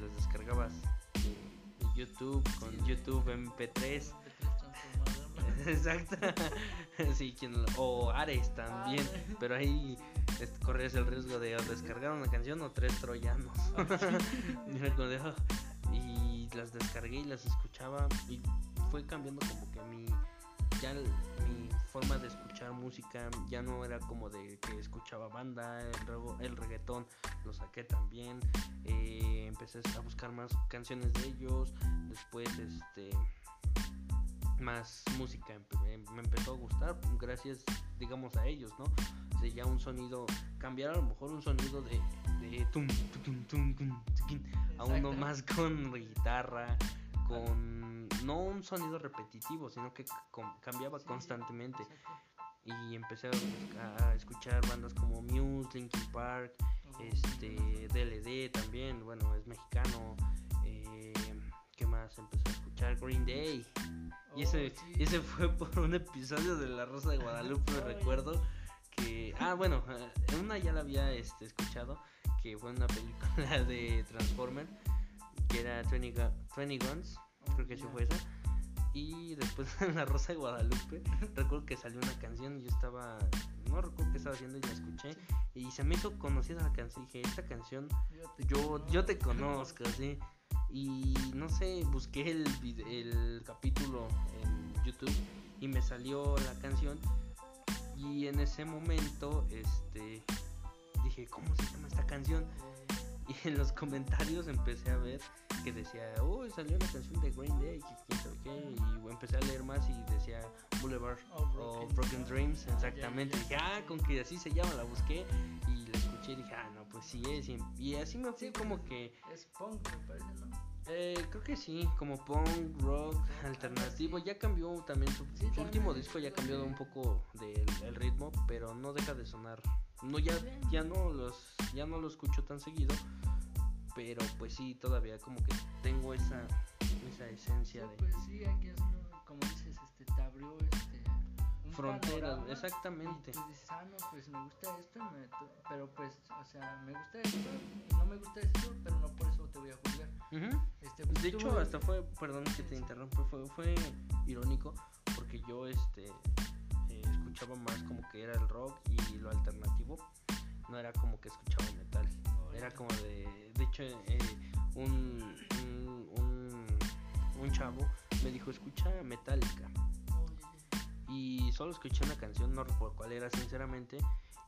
las descargabas de, de YouTube con YouTube MP3. MP3 transformador, ¿no? [laughs] Exacto. sí, quien o Ares también. Ah, Pero ahí es- corrías el riesgo de descargar una canción o tres troyanos. [laughs] De, "Ah". y las descargué y las escuchaba y fue cambiando como que mi ya mi forma de escuchar música ya no era como de que escuchaba banda el, el reggaetón lo saqué también eh, empecé a buscar más canciones de ellos después este más música me empezó a gustar gracias digamos a ellos no de ya un sonido cambiar a lo mejor un sonido de, de tum, tum, tuquín, a uno más con guitarra con no un sonido repetitivo sino que cambiaba constantemente. Y empecé a, escuchar bandas como Muse, Linkin Park, este DLD también, bueno, es mexicano. Eh, ¿Qué más empecé a escuchar? Green Day. Y ese, Oh, ese fue por un episodio de La Rosa de Guadalupe, [laughs] recuerdo que... Ah, bueno, eh, una ya la había este, escuchado, que fue una película [laughs] de Transformer, que era 20, Gu- 20 Guns, creo que sí fue esa. Y después [laughs] en La Rosa de Guadalupe, recuerdo que salió una canción y yo estaba, no recuerdo qué estaba haciendo y la escuché. Y se me hizo conocida la canción. Dije, esta canción, yo, yo te conozco, sí. Y no sé, busqué el, el capítulo en YouTube y me salió la canción. Y en ese momento, este, dije, ¿cómo se llama esta canción? Y en los comentarios empecé a ver que decía, oh, salió una canción de Green Day, y empecé a leer más y decía Boulevard o Broken, Dreams, exactamente. dije, ah, con que así se llama, la busqué y la escuché y dije, ah, no, pues sí es. Y, así me fui como que... Es punk, me parece, ¿no? Eh, creo que sí, como punk, rock, alternativo. Ya cambió también su, último disco, ya cambió un poco del ritmo, pero no deja de sonar. No ya ya no los ya no lo escucho tan seguido, pero pues sí todavía como que tengo esa esa esencia de Pues sí, aquí es como dices, este te abrió este fronteras, exactamente. Y tú dices, ah, no, pues me gusta esto, pero pues, o sea, me gusta esto, no me gusta esto, pero no por eso te voy a juzgar. este, pues, de hecho, hasta fue, perdón que te interrumpa, fue, fue irónico porque yo este eh, escuchaba más como que era el rock y lo alternativo, no era como que escuchaba metal, era como de, de hecho, eh, un, un, un chavo me dijo, escucha Metallica y solo escuché una canción, no recuerdo cuál era sinceramente,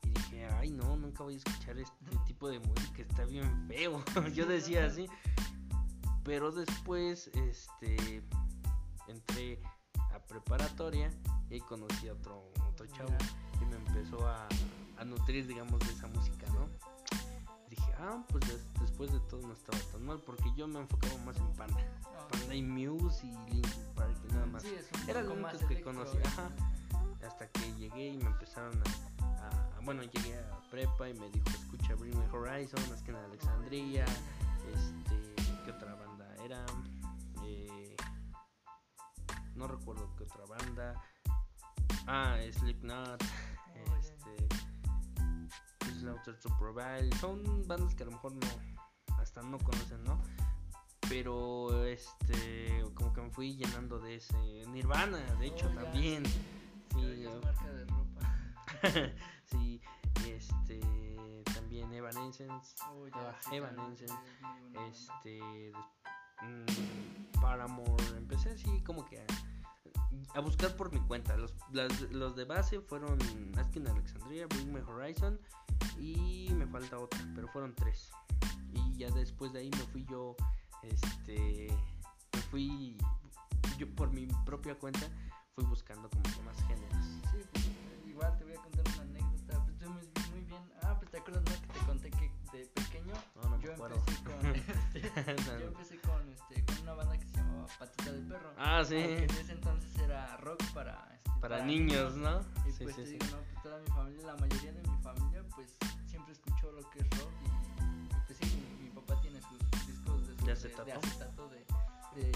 y dije, ay no, nunca voy a escuchar este tipo de música, está bien feo. [laughs] Yo decía [laughs] así. Pero después, este, entré a preparatoria y conocí a otro, otro chavo y me empezó a, a nutrir, digamos, de esa música, ¿no? Dije, ah, pues después de todo no estaba tan mal, porque yo me enfocaba más en Panda. Ah. Panda y Muse y Linkin Park y nada más. Era lo único que conocía. Ajá. Hasta que llegué y me empezaron a, Bueno, llegué a prepa y me dijo, escucha Bring Me Horizon, más que nada Alexandria. Este, ¿qué otra banda era? Eh, no recuerdo qué otra banda. Ah, Slipknot. Provide. Son bandas que a lo mejor no, hasta no conocen, ¿no? Pero este, como que me fui llenando de ese. Nirvana, de hecho, oh, también. Sí, marca de ropa. [laughs] sí, este, también Evanescence. Oh, ya, Evanescence. este, mmm, Paramore. Empecé así como que a, a buscar por mi cuenta. Los, los de base fueron Asking Alexandria, Bring Me Horizon y me falta otra, pero fueron tres. Y ya después de ahí me fui yo, este, me fui yo por mi propia cuenta, fui buscando como que más géneros. Sí, pues, igual te voy a contar una anécdota, pues muy, muy bien. Ah, pues te acuerdas ¿no? que te conté que de pequeño no, no yo, empecé con, este, [laughs] [laughs] yo empecé con, este, con una banda que se llamaba Patita de Perro. Ah, sí. Que en ese entonces era rock para, para, niños, ¿no? Y pues te digo, no, pues toda mi familia, la mayoría de mi familia, pues siempre escuchó lo que es rock y, pues sí, mi, mi, papá tiene sus discos de, sus, ¿De acetato? De, de, acetato de, de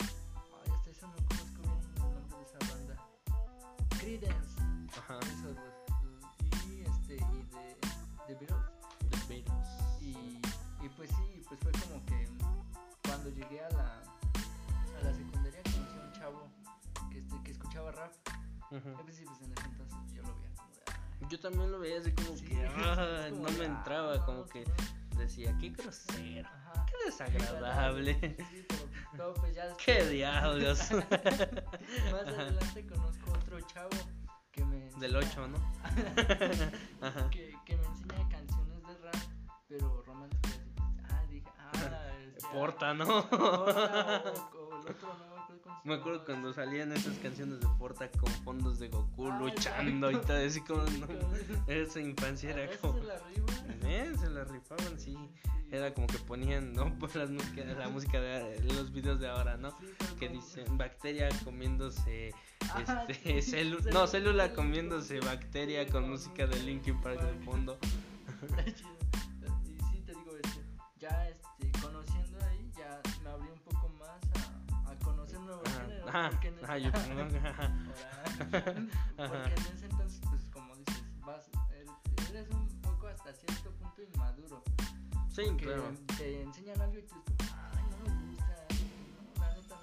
ay, hasta eso no conozco bien el nombre de esa banda Creedence Ajá. Uh -huh. pues, sí, pues en ese entonces yo lo veía yo también lo veía así como Sí, que ah, como no me entraba, ah, como que no. decía, qué grosero, Ajá. qué desagradable, Sí, pero pues ya [laughs] después- qué diablos. [laughs] Más adelante conozco otro chavo que me Del 8, ¿no? [laughs] Ajá. que, que me enseña canciones de rap, pero románticas. Ah, dije, ah, este, Porta, ¿no? Porta, o, o el otro, no me acuerdo cuando salían esas canciones de Porta con fondos de Goku Ah, luchando y todo así como no, esa infancia ¿A era veces como se la riman? eh, se la rifaban, sí. Era como que ponían, ¿no? [laughs] Pues las música, la música de los videos de ahora, ¿no? Sí, Que dicen bacteria comiéndose este sí, celu- no, célula comiéndose bacteria con música de Linkin Park de fondo. Ajá, porque en ajá, ese- yo ajá, [laughs] Ahora, porque en ese entonces, pues como dices, vas, eres, eres un poco hasta cierto punto inmaduro. Sí, claro. te enseñan algo y tú ay, no me gusta, no, la neta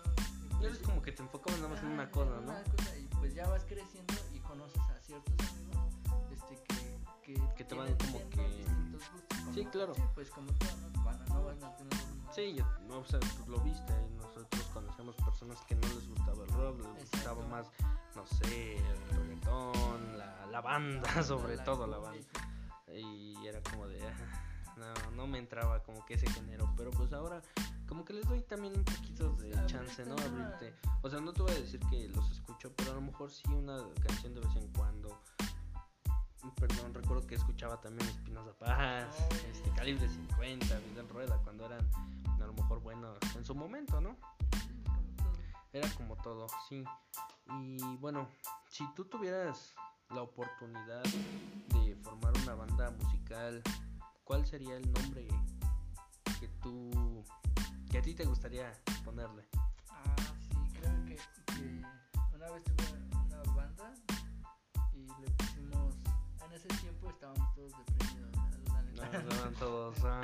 no. Ya es como que te enfocabas nada más en una cosa, ¿no? Una cosa, y pues ya vas creciendo y conoces a ciertos amigos este, que, que, Que te van como que- como- Sí, claro. Sí, pues como todo, ¿no? Van a, no van a tener Sí, yo, no, o sea, tú lo viste, nosotros conocemos personas que no les gustaba el rock, les gustaba más, no sé, el reggaetón, la, la banda, sobre la todo la banda. Y era como de, ah, no, no me entraba como que ese género, pero pues ahora como que les doy también un poquito de chance, ¿no? Abrirte. O sea, no te voy a decir que los escucho, pero a lo mejor sí una canción de vez en cuando. Perdón, recuerdo que escuchaba también Espinosa Paz, este, Calibre 50, Vidal Rueda, cuando eran a lo mejor buenos en su momento, ¿no? Era como todo, sí. Y bueno, si tú tuvieras la oportunidad de formar una banda musical, ¿cuál sería el nombre que tú, que a ti te gustaría ponerle? Ah, sí, creo que, una vez tuve una banda y le ese tiempo estábamos todos deprimidos, la No, estaban todos, ah,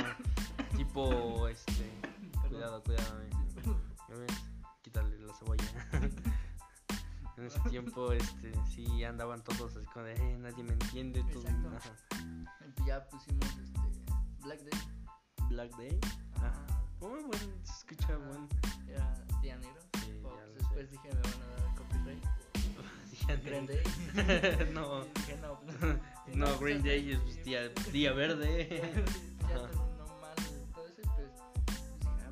tipo, este, [laughs] cuidado, cuidado, eh. ¿Ya ves? Quítale la cebolla. [laughs] en ese tiempo, este, sí andaban todos así como de, "Eh, nadie me entiende, tú, Exacto. ajá. Y ya pusimos este Black Day. Black Day. Ajá. Muy bueno, se escucha bueno. Era Día Negro. Sí, Fox. ya lo Después sé. dije me van a dar Green [laughs] no. Day. [laughs] no, no. pues, no, pues, Green Day es pues, día, día verde.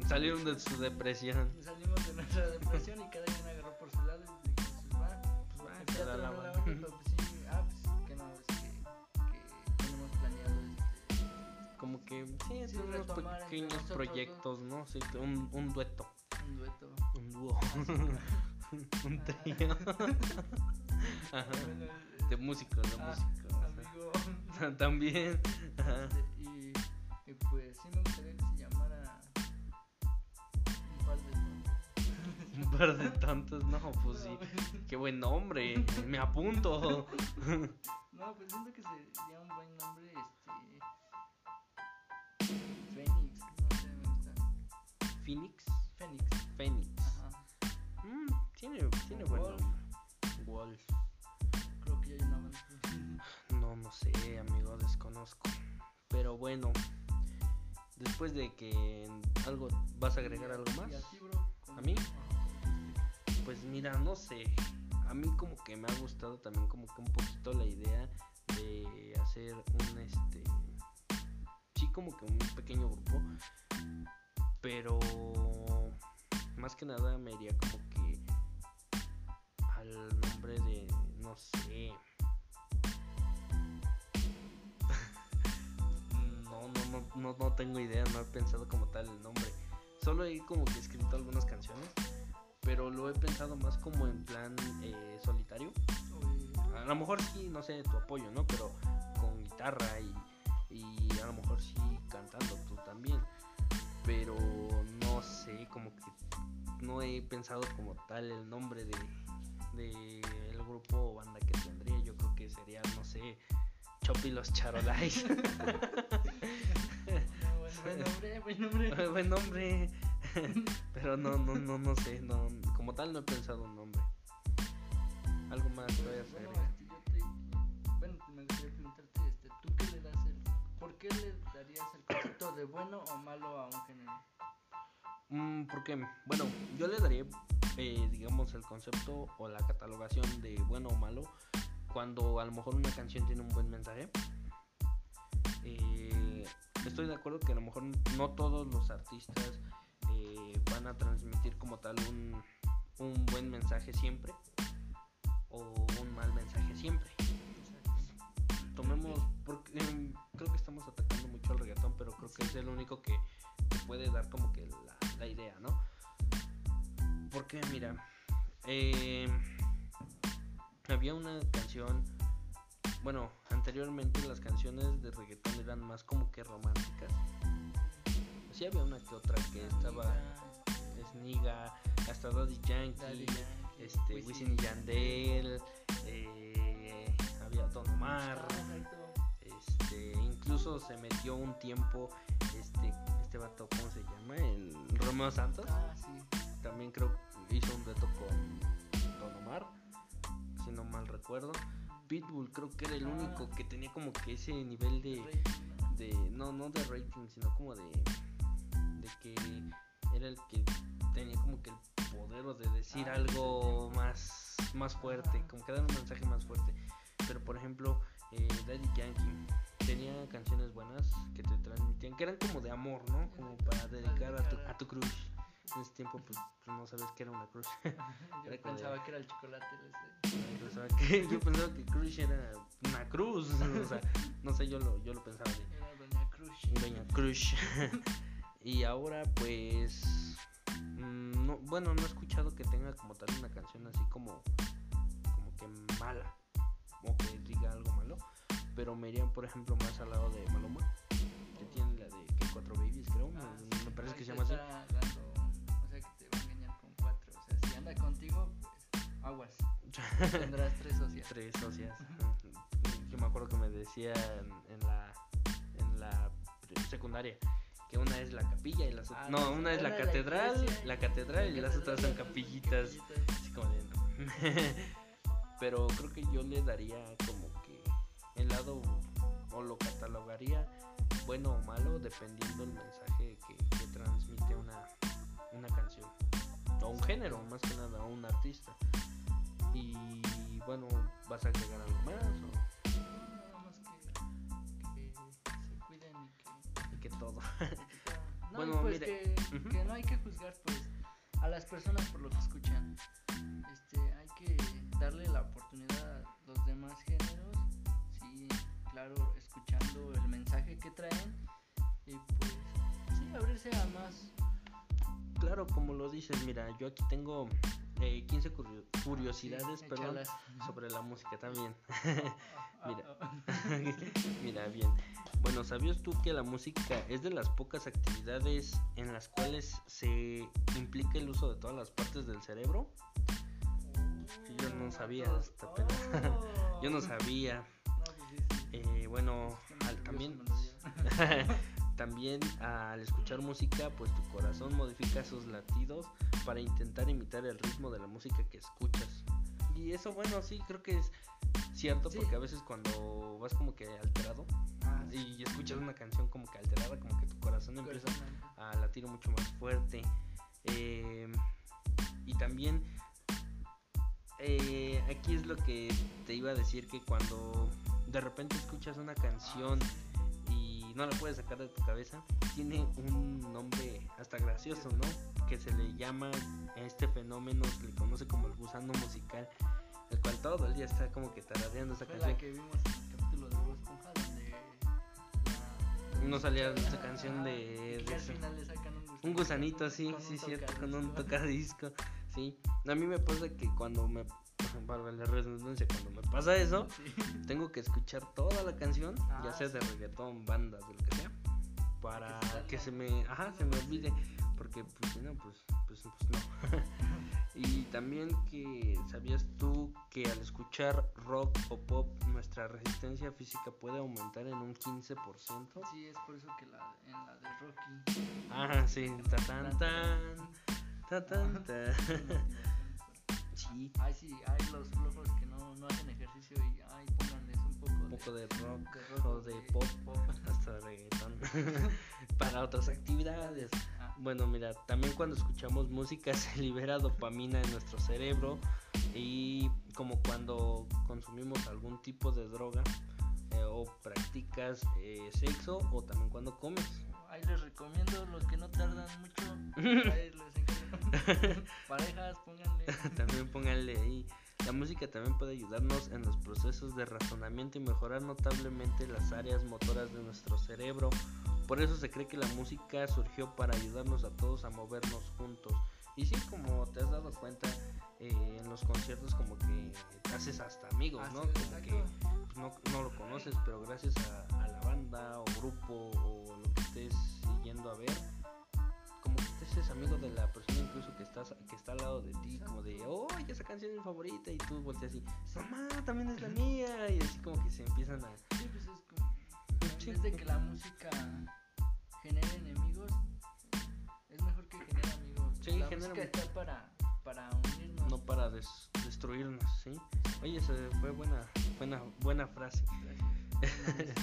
Salieron de su depresión. Salimos de nuestra depresión y cada quien agarró por su lado y pues va. Pues va, se da la mano. [laughs] pues ah, pues que no, es que, que tenemos planeado este, Como que, sí, Sí, unos pequeños proyectos, ¿no? Sí, un, un dueto, un dueto. un dúo, un trío. [laughs] Ajá. Bueno, De músicos, de Ah, músicos. amigo. ajá. [laughs] También. Ajá. Y, y pues sí me gustaría que se llamara un par de tontos. Un par de tontos, no, [laughs] pues sí. Pues, Qué buen nombre, me apunto. No, pues siento que sería un buen nombre, este. Fénix, no sé, me gusta. Phoenix, Phoenix. Bueno, después de que algo vas a agregar algo más, ¿Y a ti, bro? ¿Cómo- ¿A mí? Pues mira, no sé. A mí como que me ha gustado también como que un poquito la idea de hacer un este sí como que un pequeño grupo, pero más que nada me iría como que al nombre de no sé. No, no, no, no, tengo idea, no he pensado como tal el nombre. Solo he como que escrito algunas canciones, pero lo he pensado más como en plan eh, solitario. A lo mejor sí, no sé, tu apoyo, ¿no? Pero con guitarra y, y a lo mejor sí cantando tú también. Pero no sé, como que no he pensado como tal el nombre de, de el grupo o banda que tendría. Yo creo que sería, no sé, Chopi los Charolais. [laughs] [laughs] no, buen, nombre, buen nombre. [laughs] Buen nombre. Pero no, no, no, no sé, no, como tal no he pensado un nombre. Algo más vayas a agregar. este, bueno, me gustaría preguntarte, este, ¿tú qué le das el, por qué le darías el concepto de bueno o malo a un género? Mm, porque, bueno, yo le daría, eh, digamos, el concepto o la catalogación de bueno o malo cuando a lo mejor una canción tiene un buen mensaje. Eh, estoy de acuerdo que a lo mejor no todos los artistas eh, van a transmitir como tal un, un buen mensaje siempre o un mal mensaje siempre. Tomemos, em, creo que estamos atacando mucho al reggaetón, pero creo que es el único que, que puede dar como que la, la idea, ¿no? Porque mira, eh, había una canción, bueno, anteriormente las canciones de reggaetón eran más como que románticas. Sí había una que otra que estaba Sniga, hasta Daddy Yankee, Daddy Yankee, este, Wisin y Yandel, eh, había Don Omar, este, incluso se metió un tiempo este, este vato, ¿cómo se llama? El Romeo Santos, Ah, sí. también creo, hizo un dueto con Don Omar, si no mal recuerdo. Pitbull creo que era el Ah. único que tenía como que ese nivel de, de no no de rating, sino como de de que era el que tenía como que el poder de decir Ah, algo más más fuerte, como que dar un mensaje más fuerte. Pero por ejemplo, eh, Daddy Yankee tenía canciones buenas que te transmitían, que eran como de amor, ¿no? Como para dedicar a tu, a tu crush. En ese tiempo pues, pues, no sabes que era una crush. [laughs] Yo Era como de- pensaba que era el chocolate. Yo pensaba que, [laughs] yo pensaba que crush era una cruz. [laughs] O sea, no sé, yo lo, yo lo pensaba de Era Doña Crush. Doña Crush. y ahora pues mm, no, bueno, no he escuchado que tenga como tal una canción así como como que mala o que diga algo malo, pero me irían por ejemplo más al lado de Maluma, que tiene la de que cuatro babies, creo, me- Ah, me, parece que se llama así. dando- anda contigo, aguas. Tendrás tres socias. [laughs] Tres socias. Yo me acuerdo que me decían en la en la secundaria que una es la capilla y las ot- Ah, no, una es la catedral, la catedral y La las otras son capillitas. capillitas. Así como de no. [laughs] Pero creo que yo le daría como que el lado o lo catalogaría bueno o malo dependiendo el mensaje que, que transmite una, una canción o un género más que nada o un artista y bueno vas a agregar algo más o- más que, que se cuiden y que. y que todo [laughs] No, Bueno, pues mire, que, ujú. que no hay que juzgar pues a las personas por lo que escuchan. Este, hay que darle la oportunidad a los demás géneros, sí, claro, escuchando el mensaje que traen y pues sí, abrirse a más. Claro como lo dices mira yo aquí tengo eh, 15 curio- curiosidades Sí, perdón échalas. sobre la música también [laughs] [laughs] Ah, Mira. ah, [laughs] Mira, bien. Bueno, ¿sabías tú que la música es de las pocas actividades en las cuales se implica el uso de todas las partes del cerebro? Yo no sabía hasta apenas. Oh. Yo no sabía. No, pues. Eh, bueno, al- también. También al escuchar música, pues tu corazón modifica sus latidos para intentar imitar el ritmo de la música que escuchas. Y eso, bueno, sí, creo que es cierto Sí. porque a veces cuando vas como que alterado Ah, sí. y escuchas una canción como que alterada, como que tu corazón empieza Corazón. a latir mucho más fuerte. Eh, y también eh, aquí es lo que te iba a decir que cuando de repente escuchas una canción y no la puedes sacar de tu cabeza, tiene un nombre hasta gracioso, ¿no? Que se le llama a este fenómeno, se le conoce como el gusano musical, el cual todo el día está como que tarareando esa Fue canción. la que vimos en el capítulo de Bob Esponja donde la- No salía esa Ah, canción de- de al final le sacan un gusanito, Un gusanito, sí, sí, cierto, con un tocadisco, sí. A mí me pasa que cuando me, para la redundancia, cuando me pasa eso, Sí. tengo que escuchar toda la canción, ya Ah, sea de reggaetón, bandas, de lo que sea, para Que se me, ajá, se me olvide, porque pues si no, pues, pues, pues no. [laughs] y también que, ¿sabías tú que al escuchar rock o pop, nuestra resistencia física puede aumentar en un 15%? Sí, es por eso que la, en la de Rocky. Ajá, sí, ta tan tan, ta tan [laughs] tan. Sí, Ay, sí, hay los flojos que no, no hacen ejercicio y ay, pónganles un poco, un poco de [laughs] rock de rock o de pop, hasta de reggaetón [laughs] para otras actividades. Ah, Bueno, mira, también cuando escuchamos música [laughs] se libera dopamina en nuestro cerebro y como cuando consumimos algún tipo de droga eh, o practicas eh, sexo o también cuando comes. ahí les recomiendo los que no tardan mucho. [laughs] Parejas, pónganle. [laughs] también pónganle ahí. La música también puede ayudarnos en los procesos de razonamiento y mejorar notablemente las áreas motoras de nuestro cerebro. Por eso se cree que la música surgió para ayudarnos a todos a movernos juntos. Y sí, como te has dado cuenta, eh, en los conciertos como que te haces hasta amigos, Ah, ¿no? Como que pues, no, no lo conoces, pero gracias a, a la banda o grupo o lo que estés yendo a ver, haces amigo de la persona incluso que estás que está al lado de ti, como de, oh, esa canción es mi favorita y tú volteas así, mamá, también es la mía y así como que se empiezan a... Sí, pues es como. En Sí. vez de que la música genere enemigos, es mejor que genere amigos. Sí, la genera música está para, para para des- destruirnos, ¿sí? Oye, esa fue buena, buena, buena frase. Gracias.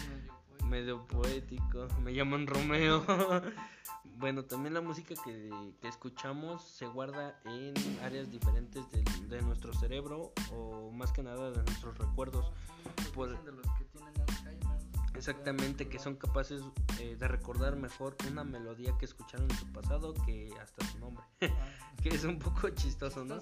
Medio poético. Me llaman Romeo. [laughs] bueno, también la música que, que escuchamos se guarda en áreas diferentes del- de, nuestro cerebro o más que nada de nuestros recuerdos. Por... Por- de los que tienen Alzheimer. Exactamente, que son capaces eh, de recordar mejor una melodía que escucharon en su pasado que hasta su nombre. [laughs] Ah, que es un poco chistoso, ¿no?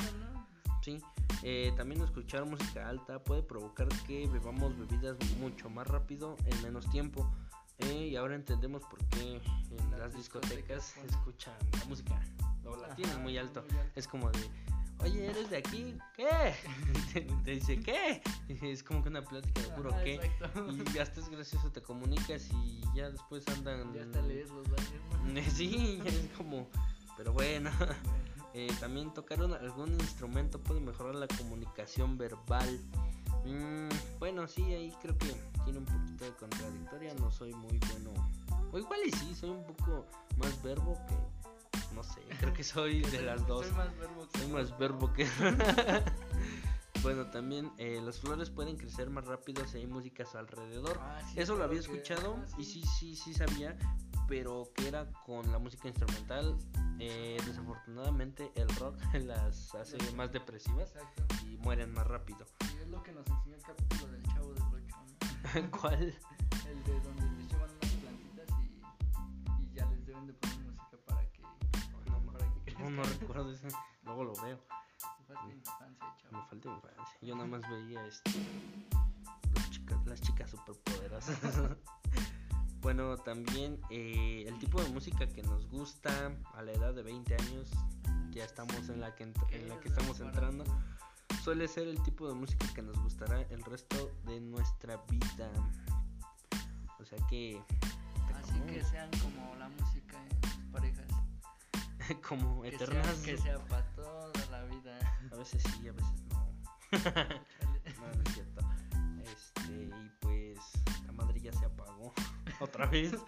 Sí, eh, también escuchar música alta puede provocar que bebamos bebidas mucho más rápido en menos tiempo. eh, y ahora entendemos por qué en Las las discotecas escuchan la música o la Ajá, tienen muy alto. muy alto. Es como de, oye, ¿eres de aquí? ¿Qué? [laughs] te, te dice, ¿qué? Es como que una plática de puro Ajá, qué. exacto. Y hasta es gracioso, te comunicas y ya después andan... Ya hasta lees los baños. [laughs] Sí, es como, pero bueno. [laughs] Eh, también tocar un- algún instrumento puede mejorar la comunicación verbal. Mm, bueno, sí, ahí creo que tiene un poquito de contradictoria. No soy muy bueno. O igual y sí, soy un poco más verbo que. No sé, creo que soy de Soy- [laughs] las dos. Soy más verbo que Soy más verbo que. [laughs] bueno, también eh, las flores pueden crecer más rápido si hay música a su alrededor. Ah, sí, Eso lo había que- escuchado ah, y sí, sí, sí sabía, pero que era con la música instrumental. Eh, desafortunadamente el rock [laughs] las hace más depresivas Exacto. y mueren más rápido. Y es lo que nos enseñó el capítulo del Chavo del Ocho, ¿no? [laughs] ¿Cuál? El de donde les llevan unas plantitas y, y ya les deben de poner música para que, No, para que no, no recuerdo ese. Luego lo veo. Te falta infancia, Me chavo. falta infancia. Yo nada más veía este, las chicas, las chicas superpoderosas. [laughs] bueno, también eh, el tipo de música que nos gusta a la edad de 20 años, ya estamos en la que, en la que estamos entrando, suele ser el tipo de música que nos gustará el resto de nuestra vida. O sea que, Así que sean como la música en sus parejas. [laughs] como sea, eternas, que sea para toda la vida. a veces sí, a veces no. [laughs] [laughs] No, no es cierto. Este, y pues la madre ya se apagó otra vez. [laughs]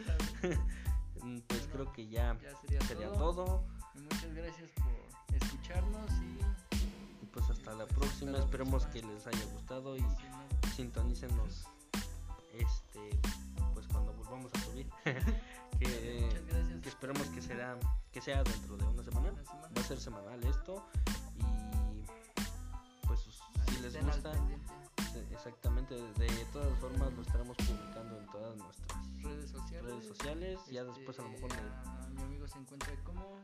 Mm, pues Bueno, creo que ya Ya sería, sería todo. muchas gracias por escucharnos y Y pues hasta la Pues, próxima. hasta la Esperemos que les haya gustado y no, sintonícenos este pues cuando volvamos a subir. [laughs] que, esperemos que será que sea dentro de una semana. Una semana. Va a ser semanal esto. Y pues si les gusta, exactamente, de todas formas lo estaremos publicando en todas nuestras redes sociales. redes sociales. Ya después a lo mejor Este, mi amigo se encuentra como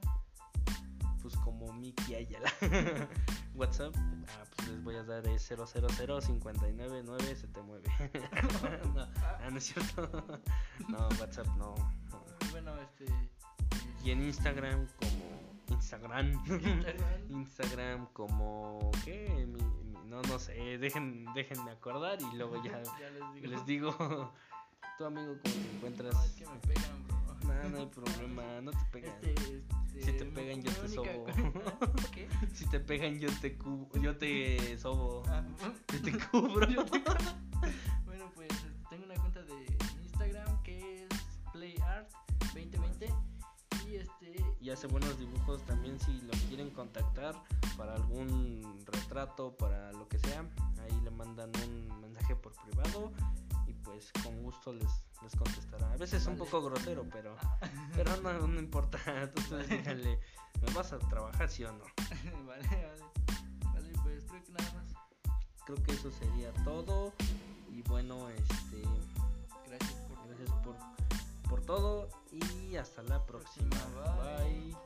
pues como Miki Ayala. [laughs] WhatsApp, ah, pues les voy a dar es 000 599 se te mueve. [laughs] no, ah, no es cierto. no, WhatsApp no, no. bueno este Y en Instagram como Instagram. Instagram. [laughs] Instagram como ¿qué? Mi- no no sé, dejen déjenme acordar y luego ya [laughs] ya les digo les digo [laughs] tu amigo cómo te encuentras. No, es que me pegan bro No, no hay problema, no te pegan. este, este, Si te pegan, yo te sobo. [laughs] ¿Qué? Si te pegan yo te yo te sobo, Ah, yo te cubro. yo te- y hace buenos dibujos también si lo quieren contactar para algún retrato, para lo que sea, ahí le mandan un mensaje por privado y pues con gusto les, les contestará. A veces es un poco grosero, pero [laughs] pero no, no importa, [laughs] ustedes díganle, ¿me vas a trabajar sí o no? [laughs] vale, vale. Vale, pues creo que nada más. Creo que eso sería todo y bueno, este Gracias por gracias por por todo y hasta la próxima. Bye.